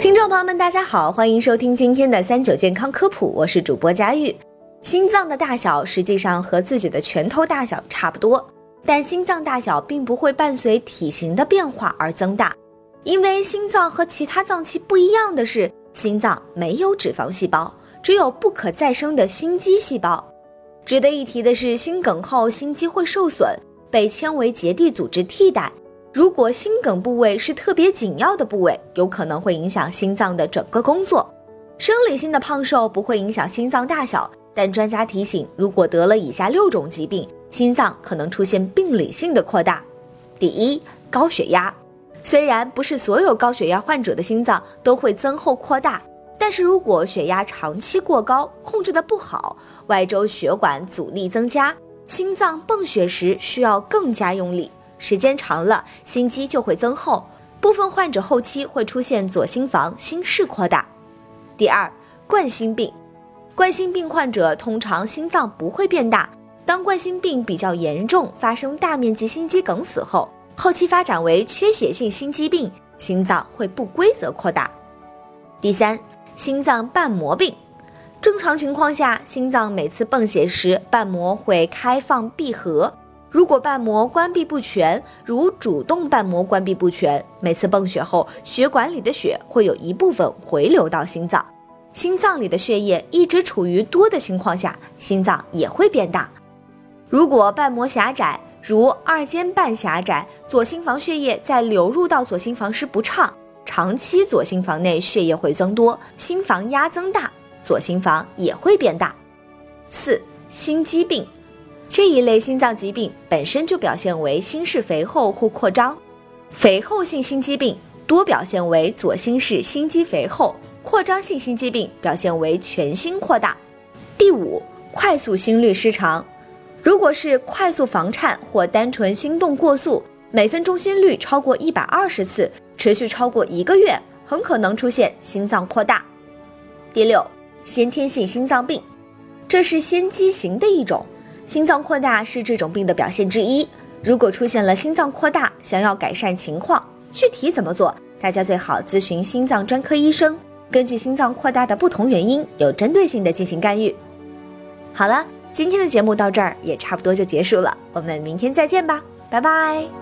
听众朋友们，大家好，欢迎收听今天的三九健康科普，我是主播佳玉。心脏的大小实际上和自己的拳头大小差不多，但心脏大小并不会伴随体型的变化而增大，因为心脏和其他脏器不一样的是，心脏没有脂肪细胞，只有不可再生的心肌细胞。值得一提的是，心梗后心肌会受损，被纤维结缔组织替代。如果心梗部位是特别紧要的部位，有可能会影响心脏的整个工作。生理性的胖瘦不会影响心脏大小。但专家提醒，如果得了以下六种疾病，心脏可能出现病理性的扩大。第一，高血压。虽然不是所有高血压患者的心脏都会增厚扩大，但是如果血压长期过高，控制的不好，外周血管阻力增加，心脏泵血时需要更加用力，时间长了，心肌就会增厚，部分患者后期会出现左心房心室扩大。第二，冠心病。冠心病患者通常心脏不会变大，当冠心病比较严重，发生大面积心肌梗死后，后期发展为缺血性心肌病，心脏会不规则扩大。第三，心脏瓣膜病，正常情况下，心脏每次泵血时，瓣膜会开放闭合，如果瓣膜关闭不全，如主动瓣膜关闭不全，每次泵血后，血管里的血会有一部分回流到心脏。心脏里的血液一直处于多的情况下，心脏也会变大。如果瓣膜狭窄，如二尖瓣狭窄，左心房血液在流入到左心房时不畅，长期左心房内血液会增多，心房压增大，左心房也会变大。四、心肌病这一类心脏疾病本身就表现为心室肥厚或扩张，肥厚性心肌病多表现为左心室心肌肥厚。扩张性心肌病表现为全心扩大。第五，快速心律失常，如果是快速房颤或单纯心动过速，每分钟心率超过一百二十次，持续超过一个月，很可能出现心脏扩大。第六，先天性心脏病，这是先畸形的一种，心脏扩大是这种病的表现之一。如果出现了心脏扩大，想要改善情况，具体怎么做，大家最好咨询心脏专科医生。根据心脏扩大的不同原因，有针对性的进行干预。好了，今天的节目到这儿也差不多就结束了，我们明天再见吧，拜拜。